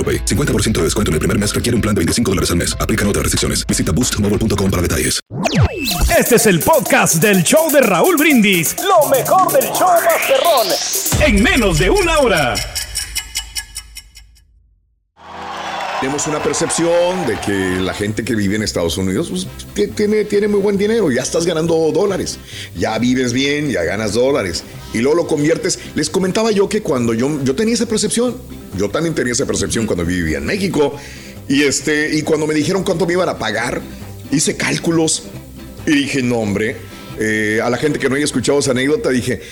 Speaker 6: AroPay. 50% de descuento en el primer mes requiere un plan de 25 dólares al mes. Aplican otras restricciones. Visita boostmobile.com para detalles.
Speaker 15: Este es el podcast del show de Raúl Brindis. Lo mejor del show Masterrón. En menos de una hora.
Speaker 1: Tenemos una percepción de que la gente que vive en Estados Unidos pues, tiene, tiene muy buen dinero, ya estás ganando dólares, ya vives bien, ya ganas dólares y luego lo conviertes. Les comentaba yo que cuando yo, yo tenía esa percepción, yo también tenía esa percepción cuando vivía en México y, este, y cuando me dijeron cuánto me iban a pagar, hice cálculos y dije, no hombre, eh, a la gente que no haya escuchado esa anécdota dije,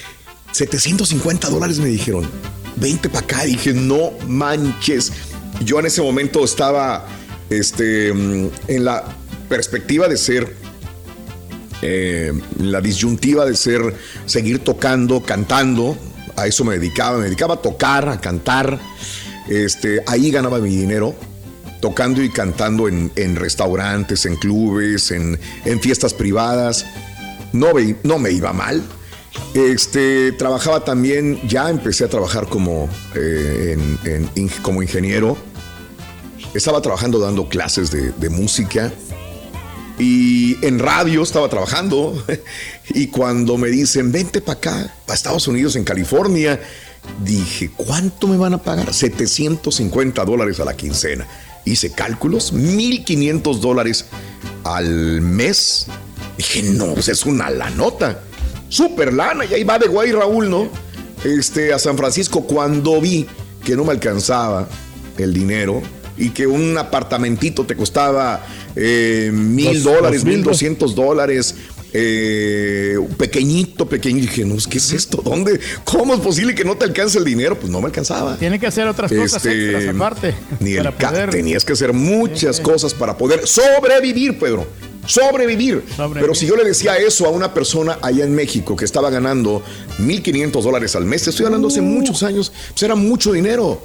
Speaker 1: 750 dólares me dijeron, 20 para acá, dije, no manches. Yo en ese momento estaba este, mm, en la perspectiva de ser, eh, la disyuntiva de ser, seguir tocando, cantando. A eso me dedicaba, me dedicaba a tocar, a cantar. Este, ahí ganaba mi dinero, tocando y cantando en, en restaurantes, en clubes, en, en fiestas privadas. No, no me iba mal. Este, trabajaba también, ya empecé a trabajar como, eh, como ingeniero. Estaba trabajando dando clases de, música. Y en radio estaba trabajando. Y cuando me dicen, vente para acá, para Estados Unidos, en California, dije, ¿cuánto me van a pagar? 750 dólares a la quincena. Hice cálculos, 1.500 dólares al mes. Dije, no, pues es una la nota. Super lana. Y ahí va de guay Raúl, ¿no? Este, a San Francisco, cuando vi que no me alcanzaba el dinero y que un apartamentito te costaba eh, mil dólares,
Speaker 11: mil
Speaker 1: doscientos dólares. eh, pequeñito, pequeño, y dije, no, ¿qué es esto? ¿Dónde? ¿Cómo es posible que no te alcance el dinero? Pues no me alcanzaba.
Speaker 4: Tiene que hacer otras cosas
Speaker 1: Este,
Speaker 4: extras aparte.
Speaker 1: Ni el
Speaker 4: poder-
Speaker 1: tenías que hacer muchas cosas para poder sobrevivir, Pedro. Sobrevivir. Pero si yo le decía eso a una persona allá en México que estaba ganando 1.500 dólares al mes, te estoy hablando hace muchos años, pues era mucho dinero.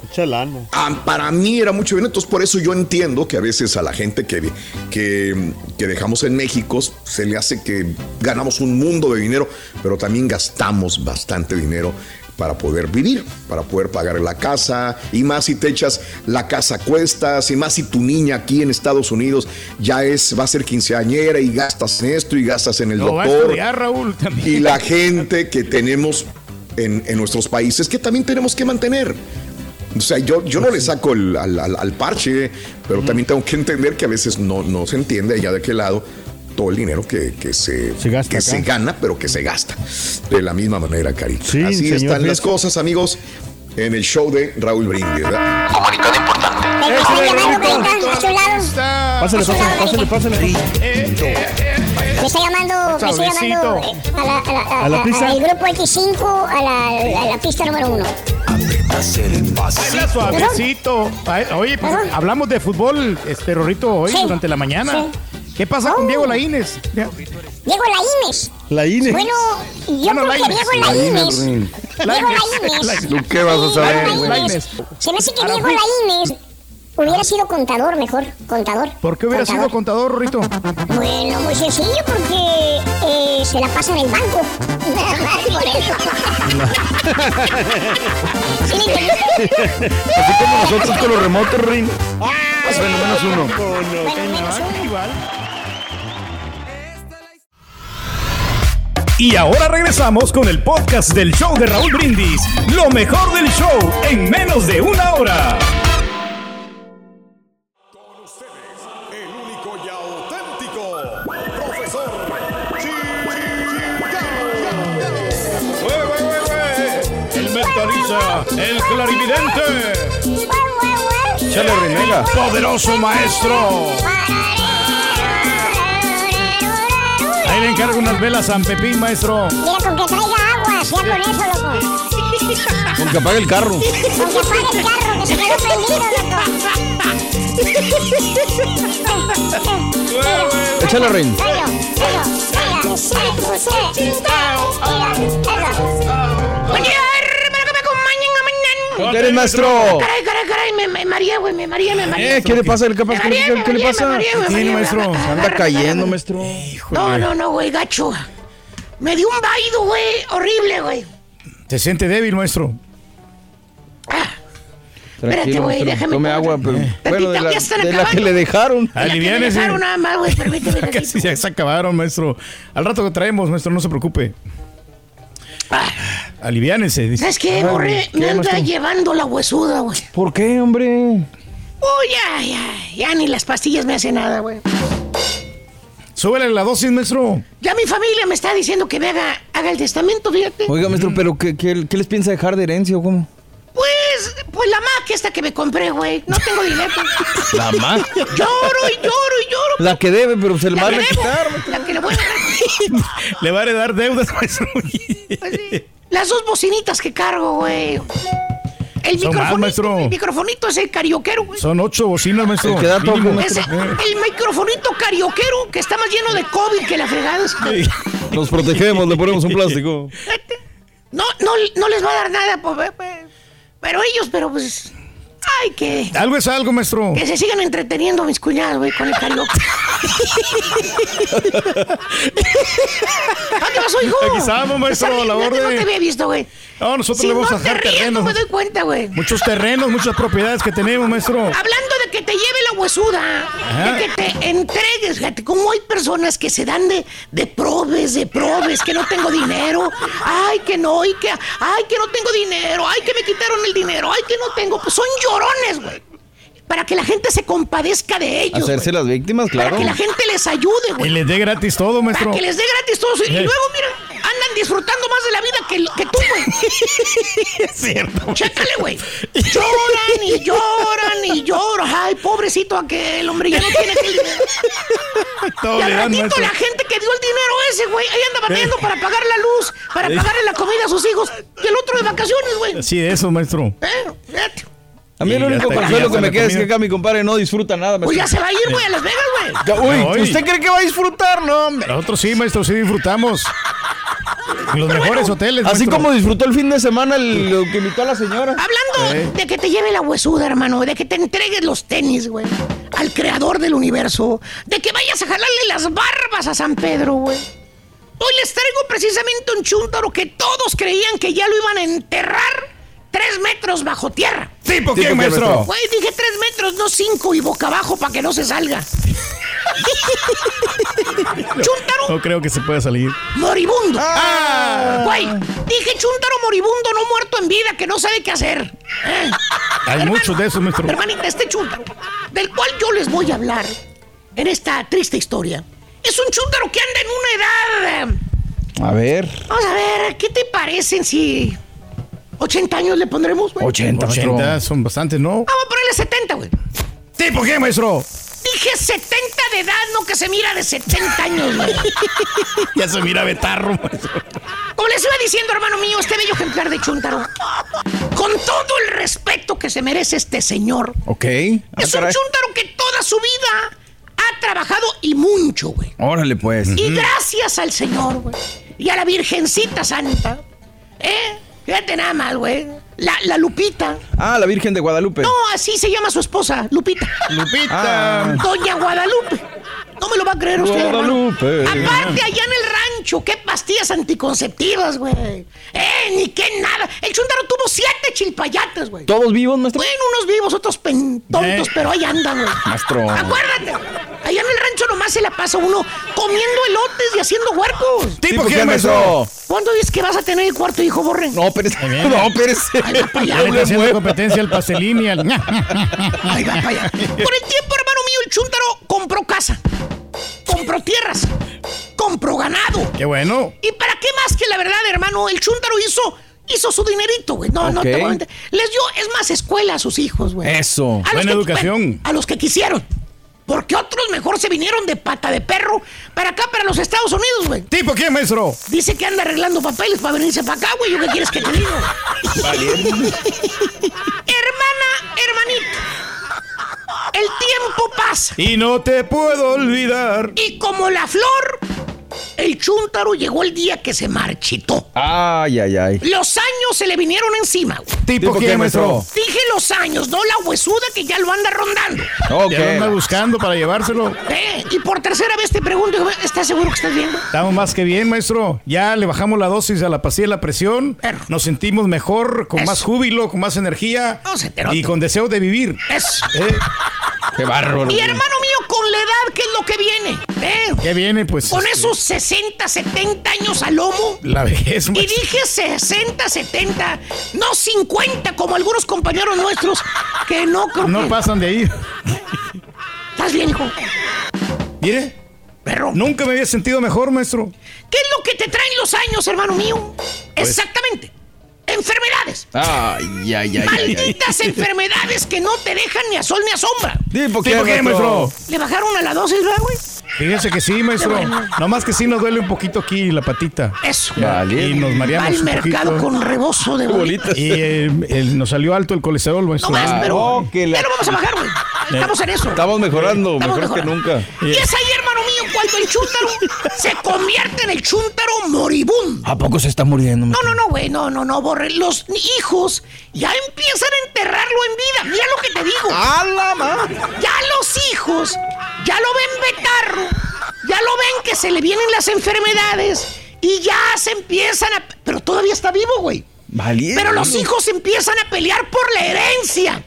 Speaker 1: Ah, para mí era mucho dinero. Entonces, por eso yo entiendo que a veces a la gente que, que, que dejamos en México se le hace que ganamos un mundo de dinero, pero también gastamos bastante dinero para poder vivir, para poder pagar la casa, y más si te echas la casa a cuestas, y más si tu niña aquí en Estados Unidos ya es, va a ser quinceañera y gastas en esto y gastas en el
Speaker 4: No, va a
Speaker 1: doctor.
Speaker 4: estudiar, Raúl, también.
Speaker 1: Y la gente que tenemos en, en nuestros países que también tenemos que mantener. O sea, yo, yo no le saco el- al, al- al parche, pero también tengo que entender que a veces no, no se entiende allá de qué lado todo el dinero que, que se, que
Speaker 11: acá.
Speaker 1: se gana, pero que se gasta. De la misma manera, Carita. Así
Speaker 11: señor,
Speaker 1: están las cosas, amigos, en el show de Raúl Brindis. ¿verdad?
Speaker 5: Te estoy llamando, Carita, a su lado.
Speaker 11: Pásale, pásale, pásale, pásale.
Speaker 5: Me está llamando, me está llamando eh, a la, a la, a-
Speaker 11: ¿A la
Speaker 5: al grupo X5, a la, a la pista número uno.
Speaker 4: Baila suavecito. Oye, pues, hablamos de fútbol, este Rorrito, hoy
Speaker 5: Sí.
Speaker 4: durante la mañana.
Speaker 5: Sí.
Speaker 4: ¿Qué pasa con
Speaker 5: Oh.
Speaker 4: Diego Laínez? Ya.
Speaker 5: Diego Laínez.
Speaker 11: La INE.
Speaker 5: Bueno, yo
Speaker 4: Bueno,
Speaker 5: creo que. Diego Laínez. Diego Laínez.
Speaker 16: ¿Tú qué vas a saber,
Speaker 5: Diego
Speaker 16: güey?
Speaker 5: Lainez. Se me hace que Diego Laínez hubiera sido contador mejor. Contador.
Speaker 4: ¿Por qué hubiera sido contador, Rorrito?
Speaker 5: Bueno, muy sencillo, porque eh, se la pasa en el banco. Nada más por eso. ¿Sí me entiendes?
Speaker 16: Así como nosotros con los remotos, Rin.
Speaker 5: Ah,
Speaker 16: Bueno, menos uno.
Speaker 5: bueno, menos uno.
Speaker 4: Igual.
Speaker 15: Y ahora regresamos con el podcast del show de Raúl Brindis. Lo mejor del show en menos de una hora.
Speaker 17: El único y auténtico profesor
Speaker 18: El mentaliza, el clarividente.
Speaker 11: Chale, renega.
Speaker 18: Poderoso maestro.
Speaker 4: Ahí le encargo unas velas a San Pepín, maestro.
Speaker 5: Mira, con que traiga agua, sea con eso, loco.
Speaker 16: Con que apague el carro.
Speaker 5: Con que apague el carro, que se quedó prendido, loco.
Speaker 16: Échale, Rin.
Speaker 19: Oye, hermano,
Speaker 16: eres, maestro?
Speaker 19: Caray, caray, caray, me, me mareé, güey, me mareé, me mareé.
Speaker 16: Eh, ¿qué le pasa? ¿Qué, pasa?
Speaker 19: Me mareé,
Speaker 16: ¿Qué, le pasa? ¿Qué maestro? Se anda cayendo, maestro.
Speaker 19: No, no, no, güey, gacho. Me dio un vaído, güey, horrible, güey.
Speaker 4: ¿Te siente débil, maestro?
Speaker 19: Espérate,
Speaker 16: Tranquilo,
Speaker 19: güey,
Speaker 16: maestro.
Speaker 19: déjame
Speaker 16: Tome agua, pero bueno, de la,
Speaker 19: ya están
Speaker 16: de la que le dejaron.
Speaker 19: De la que me dejaron nada más, güey, permíteme.
Speaker 4: Casi ya se acabaron, maestro. Al rato que traemos, maestro, no se preocupe. Aliviánese, dice.
Speaker 19: ¿Sabes qué, borré? Me anda llevando la huesuda, güey.
Speaker 16: ¿Por qué, hombre?
Speaker 19: Uy, ya, ya, ya ni las pastillas me hacen nada, güey.
Speaker 4: Súbele la dosis, maestro.
Speaker 19: Ya mi familia me está diciendo que me haga, haga el testamento, fíjate.
Speaker 16: Oiga, maestro, ¿pero qué, qué, qué les piensa dejar de herencia o cómo?
Speaker 19: Pues, pues la Mac esta que me compré, güey. No tengo dinero.
Speaker 16: La Mac.
Speaker 19: Lloro y lloro y lloro.
Speaker 16: La que debe, pero se le
Speaker 19: La
Speaker 16: va a quitar.
Speaker 19: La que le voy a dar.
Speaker 4: Le va a heredar deudas, maestro.
Speaker 19: Las dos bocinitas que cargo, güey. El
Speaker 4: Son más,
Speaker 19: microfonito,
Speaker 4: maestro.
Speaker 19: el microfonito es el carioquero, güey.
Speaker 4: Son ocho bocinas, maestro.
Speaker 16: El
Speaker 4: Mínimo.
Speaker 19: Ese, el microfonito carioquero que está más lleno de COVID que la fregada.
Speaker 16: Nos protegemos, le ponemos un plástico.
Speaker 19: No, no, no les va a dar nada, pues, pues, pero ellos, pero pues. Ay, que.
Speaker 4: Algo es algo, maestro.
Speaker 19: Que se sigan entreteniendo mis cuñados, güey, con el karaoke. ¿A qué pasó, hijo?
Speaker 4: Aquí estamos, maestro, la
Speaker 19: que No
Speaker 4: orden.
Speaker 19: te había visto, güey.
Speaker 4: No, nosotros
Speaker 19: Si
Speaker 4: le vamos
Speaker 19: no
Speaker 4: a dejar
Speaker 19: te ríes,
Speaker 4: terrenos.
Speaker 19: No me doy cuenta, güey.
Speaker 4: Muchos terrenos, muchas propiedades que tenemos, maestro.
Speaker 19: Hablando de que te lleve la huesuda,
Speaker 4: Ajá.
Speaker 19: de que te entregues, fíjate, como hay personas que se dan de, de probes, de probes, que no tengo dinero, ay, que no, y que, ay, que no tengo dinero, ay, que me quitaron el dinero, ay, que no tengo, pues son llorones, güey. Para que la gente se compadezca de ellos.
Speaker 16: Hacerse las víctimas,
Speaker 19: Para
Speaker 16: claro.
Speaker 19: que la gente les ayude,
Speaker 4: Y
Speaker 19: güey.
Speaker 4: les dé gratis todo, maestro.
Speaker 19: Para que les dé gratis todo. Y
Speaker 4: Eh.
Speaker 19: luego, mira, andan disfrutando más de la vida que, que tú, güey.
Speaker 4: Es cierto.
Speaker 19: Chécale, güey. Lloran y lloran y lloran. Ay, pobrecito aquel, hombre, ya no tiene que dinero.
Speaker 4: Todo
Speaker 19: Y al ratito
Speaker 4: maestro.
Speaker 19: la gente que dio el dinero ese, güey, ahí anda batallando para pagar la luz, para
Speaker 4: Eh.
Speaker 19: pagarle la comida a sus hijos. Y el otro de vacaciones, güey.
Speaker 4: Sí, eso, maestro.
Speaker 19: Eh, fíjate.
Speaker 16: A mí
Speaker 4: Y
Speaker 16: el único consuelo que me queda es que acá mi compadre no disfruta nada.
Speaker 19: Pues ya se va a ir, güey, a Las Vegas, güey.
Speaker 16: Uy. ¿usted cree que va a disfrutar? No, hombre.
Speaker 4: Nosotros sí, maestro, sí disfrutamos. En los mejores hoteles,
Speaker 16: Así
Speaker 4: maestro.
Speaker 16: como disfrutó el fin de semana el- lo que invitó a la señora.
Speaker 19: Hablando
Speaker 4: Eh.
Speaker 19: de que te lleve la huesuda, hermano, de que te entregues los tenis, güey, al creador del universo, de que vayas a jalarle las barbas a San Pedro, güey. Hoy les traigo precisamente un chúntaro que todos creían que ya lo iban a enterrar tres metros bajo tierra.
Speaker 4: ¿Tipo
Speaker 16: ¿Tipo
Speaker 4: quién,
Speaker 16: qué,
Speaker 4: maestro?
Speaker 19: Güey, dije tres metros, no cinco y boca abajo para que no se salga. chúntaro
Speaker 4: No creo que se pueda salir.
Speaker 19: moribundo.
Speaker 4: Ah.
Speaker 19: Güey, dije chúntaro moribundo, no muerto en vida, que no sabe qué hacer. Eh.
Speaker 4: Hay
Speaker 19: Hermano,
Speaker 4: muchos de esos, maestro.
Speaker 19: Hermanita, este chúntaro, del cual yo les voy a hablar en esta triste historia, es un chúntaro que anda en una edad. eh,
Speaker 16: A ver.
Speaker 19: Vamos a ver, ¿qué te parecen si 80 años le pondremos, güey?
Speaker 16: 80,
Speaker 4: 80 son bastantes, ¿no?
Speaker 19: Vamos a ponerle 70, güey.
Speaker 4: ¿Tipo qué, maestro?
Speaker 19: Dije 70 de edad, no que se mira de 70 años, güey.
Speaker 4: Ya se mira betarro, maestro.
Speaker 19: Como les iba diciendo, hermano mío, este bello ejemplar de Chuntaro, con todo el respeto que se merece este señor,
Speaker 16: Ok.
Speaker 19: es
Speaker 16: Ah,
Speaker 19: un
Speaker 16: caray.
Speaker 19: Chuntaro que toda su vida ha trabajado y mucho, güey.
Speaker 16: Órale, pues.
Speaker 19: Y gracias al Señor, güey. Y a la Virgencita Santa. ¿Eh? Fíjate nada más, güey. La, la Lupita.
Speaker 16: Ah, la Virgen de Guadalupe.
Speaker 19: No, así se llama su esposa, Lupita.
Speaker 4: Lupita.
Speaker 16: Ah.
Speaker 19: Doña Guadalupe. No me lo va a creer usted, hermano.
Speaker 16: Guadalupe.
Speaker 19: Aparte, allá en el rancho, qué pastillas anticonceptivas, güey. Eh, ni qué nada. El chúndaro tuvo siete chilpayates, güey.
Speaker 16: ¿Todos vivos, maestro?
Speaker 19: Bueno, unos vivos, otros pen- tontos,
Speaker 4: Eh.
Speaker 19: pero ahí andan, güey.
Speaker 16: Maestro.
Speaker 19: Acuérdate, allá en el rancho nomás se la pasa uno comiendo elotes y haciendo huercos.
Speaker 4: ¿Tipo qué, maestro?
Speaker 19: ¿Cuándo dices que vas a tener el cuarto hijo, Borren?
Speaker 16: No, espérese. No, espérese.
Speaker 19: Ahí va para allá,
Speaker 4: Ya le
Speaker 19: güey.
Speaker 4: está haciendo competencia al pastelín y al...
Speaker 19: Ahí va para allá. Por el tiempo, hermano mío, el chúntaro compró casa, compró tierras, compró ganado.
Speaker 4: Qué bueno.
Speaker 19: ¿Y para qué más que la verdad, hermano? El chúntaro hizo, hizo su dinerito, güey. No, no
Speaker 16: Ok.
Speaker 19: te voy a mentir. Les dio, es más, escuela a sus hijos, güey.
Speaker 16: Eso.
Speaker 19: A
Speaker 4: Buena
Speaker 19: que-
Speaker 4: educación.
Speaker 19: bueno, a los que quisieron. Porque otros mejor se vinieron de pata de perro para acá, para los Estados Unidos, güey.
Speaker 2: ¿Tipo quién, maestro?
Speaker 19: Dice que anda arreglando papeles para venirse para acá, güey. ¿Yo qué quieres que te diga? Hermana, hermanito. El tiempo pasa.
Speaker 2: Y no te puedo olvidar.
Speaker 19: Y como la flor, el chúntaro llegó el día que se marchitó.
Speaker 16: Ay, ay, ay.
Speaker 19: Los años se le vinieron encima. güey.
Speaker 2: ¿Tipo quién, maestro?
Speaker 19: Dije los años, no la huesuda que ya lo anda rondando.
Speaker 2: Ya lo anda buscando para llevárselo.
Speaker 19: Eh, y por tercera vez te pregunto, ¿estás seguro que estás viendo?
Speaker 2: Estamos más que bien, maestro. Ya le bajamos la dosis a la pastilla de la presión. Nos sentimos mejor, con más júbilo, con más energía. y con deseo de vivir.
Speaker 19: Eso.
Speaker 2: Eh, Qué bárbaro.
Speaker 19: Y hermano mío, con la edad, ¿qué es lo que viene? ¿Eh?
Speaker 2: ¿Qué viene? Pues.
Speaker 19: Con esos 60, 70 años al lomo.
Speaker 2: La vejez,
Speaker 19: Y
Speaker 2: maestro.
Speaker 19: dije 60, 70, no 50 como algunos compañeros nuestros que no creo
Speaker 2: No
Speaker 19: que-
Speaker 2: pasan de ahí.
Speaker 19: ¿Estás bien, hijo?
Speaker 2: Mire.
Speaker 19: Perro.
Speaker 2: Nunca me había sentido mejor, maestro.
Speaker 19: ¿Qué es lo que te traen los años, hermano mío?
Speaker 2: Pues-
Speaker 19: Exactamente. Enfermedades.
Speaker 16: Ay, ay, ay, ay, ay.
Speaker 19: Malditas enfermedades que no te dejan ni a sol ni a sombra.
Speaker 16: ¿Tipo
Speaker 2: ¿Tipo qué, maestro?
Speaker 19: ¿Le bajaron a la dosis, verdad, güey?
Speaker 2: Fíjese que sí, maestro.
Speaker 19: Qué bueno.
Speaker 2: Nomás que sí nos duele un poquito aquí la patita.
Speaker 19: Eso.
Speaker 2: Ya, Y nos mareamos
Speaker 19: al
Speaker 2: un
Speaker 19: mercado
Speaker 2: poquito.
Speaker 19: con rebozo de bolitas.
Speaker 2: Y eh, el- nos salió alto el colesterol, maestro.
Speaker 19: No más, pero
Speaker 16: Oh, que la-
Speaker 19: ya lo vamos a bajar, güey. Estamos en eso.
Speaker 16: Estamos mejorando,
Speaker 19: Estamos
Speaker 16: mejor que nunca.
Speaker 19: Y es ahí, hermano mío, cuando el chúntaro se convierte en el chúntaro moribundo.
Speaker 16: ¿A poco se está muriendo?
Speaker 19: No, no, no, güey, no, no, no, borre. Los hijos ya empiezan a enterrarlo en vida. Mira lo que te digo.
Speaker 16: ¡A la ma!
Speaker 19: Ya los hijos ya lo ven betarro, ya lo ven que se le vienen las enfermedades y ya se empiezan a... Pero todavía está vivo, güey.
Speaker 16: Valiente.
Speaker 19: Pero los hijos empiezan a pelear por la herencia.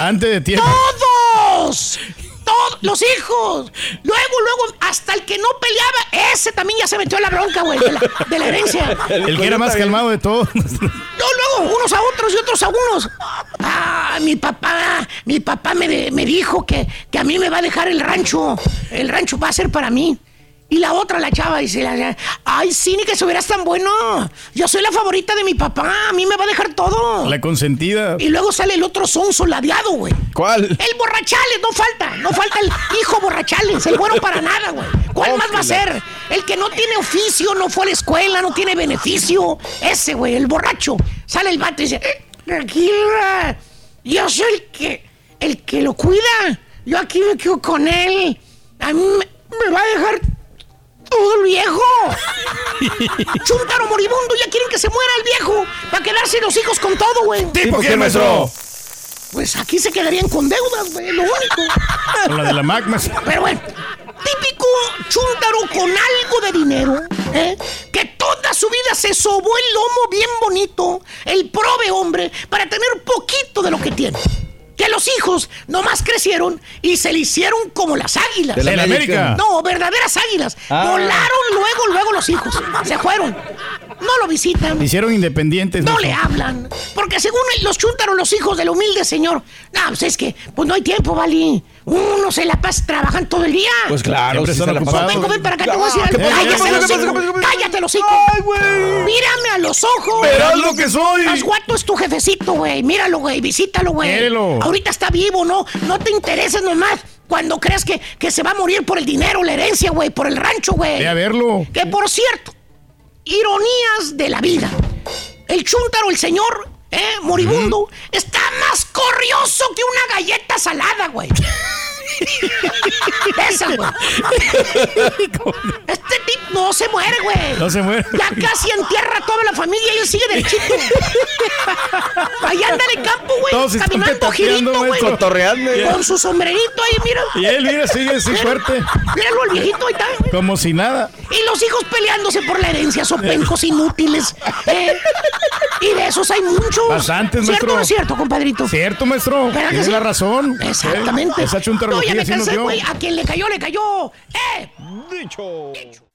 Speaker 2: Antes de tiempo.
Speaker 19: ¡Todos! Todos los hijos. Luego, luego, hasta el que no peleaba, ese también ya se metió en la bronca, güey, de la, de la herencia.
Speaker 2: El que era más calmado de todos.
Speaker 19: Luego, luego, unos a otros y otros a unos. Ah, mi papá, mi papá me, de- me dijo que, que a mí me va a dejar el rancho. El rancho va a ser para mí. Y la otra, la chava, dice, ay, sí, ni que estuvieras tan bueno. Yo soy la favorita de mi papá, a mí me va a dejar todo.
Speaker 2: La consentida.
Speaker 19: Y luego sale el otro sonso ladeado, güey.
Speaker 16: ¿Cuál?
Speaker 19: El borrachales, no falta. No falta el hijo borrachales. El bueno para nada, güey. ¿Cuál más va a ser? El que no tiene oficio, no fue a la escuela, no tiene beneficio. Ese, güey, el borracho. Sale el vato y dice, "Eh, tranquila. Yo soy el que, el que lo cuida. Yo aquí me quedo con él. A mí me, me va a dejar todo el viejo. Chuntaro moribundo, ya quieren que se muera el viejo. Para quedarse los hijos con todo, güey.
Speaker 2: ¿Tipo qué, maestro?
Speaker 19: Pues aquí se quedarían con deudas, güey, lo único.
Speaker 2: Con la de la maestro.
Speaker 19: Pero bueno, típico chúntaro con algo de dinero, ¿eh? que toda su vida se sobó el lomo bien bonito, el prove hombre, para tener poquito de lo que tiene. Que los hijos nomás crecieron y se le hicieron como las águilas.
Speaker 2: De la América.
Speaker 19: No, verdaderas águilas.
Speaker 2: Ah.
Speaker 19: Volaron luego, luego los hijos. Se fueron. No lo visitan.
Speaker 2: Se hicieron independientes.
Speaker 19: No le hablan. Porque según los chúntaros, los hijos del humilde señor. No, pues es que pues no hay tiempo, Vali. Uno se la pasa trabajando todo el día.
Speaker 16: Pues claro, se la
Speaker 2: ocupados.
Speaker 19: Ven, ven para acá, te voy a decir
Speaker 16: ¿Qué
Speaker 19: algo.
Speaker 16: pasa? ¿Qué
Speaker 19: Cállate
Speaker 16: pasa?
Speaker 19: los
Speaker 16: ¿Qué pasa?
Speaker 19: hocico.
Speaker 16: ¿Qué pasa?
Speaker 19: Hocico.
Speaker 16: ¡Ay, güey!
Speaker 19: Mírame a los ojos.
Speaker 2: Verás lo que soy.
Speaker 19: Más guato es tu jefecito, güey. Míralo, güey. Visítalo, güey.
Speaker 2: Quiérelo.
Speaker 19: Ahorita está vivo, ¿no? No te intereses nomás cuando creas que, que se va a morir por el dinero, la herencia, güey, por el rancho, güey.
Speaker 2: Ve a verlo.
Speaker 19: Que por cierto, ironías de la vida. El chúntaro, el señor, ¿eh? Moribundo, está más corrioso que una galleta salada, güey. Esa, güey. Este tipo no se muere, güey.
Speaker 2: No se muere.
Speaker 19: Ya casi entierra a toda la familia y él sigue derechito. Allá anda en el campo,
Speaker 2: Todos
Speaker 19: güey.
Speaker 2: están
Speaker 19: Caminando girito, güey.
Speaker 16: Cotorreando.
Speaker 19: Con su sombrerito ahí, mira.
Speaker 2: Y él, mira, sigue así fuerte.
Speaker 19: Míralo, el viejito ahí está, güey.
Speaker 2: Como si nada.
Speaker 19: Y los hijos peleándose por la herencia, son pencos inútiles. ¿eh? Y de esos hay muchos.
Speaker 2: Bastantes,
Speaker 19: ¿Cierto
Speaker 2: maestro.
Speaker 19: o no es cierto, compadrito?
Speaker 2: Cierto, maestro.
Speaker 19: ¿Verdad que
Speaker 2: Tienes
Speaker 19: sí?
Speaker 2: la razón.
Speaker 19: Exactamente.
Speaker 2: Eh, Esa
Speaker 19: No, ya me cansé, güey. A quien le cayó, le cayó. ¡Eh!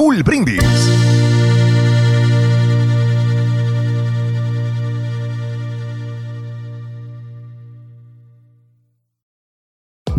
Speaker 1: Brindis.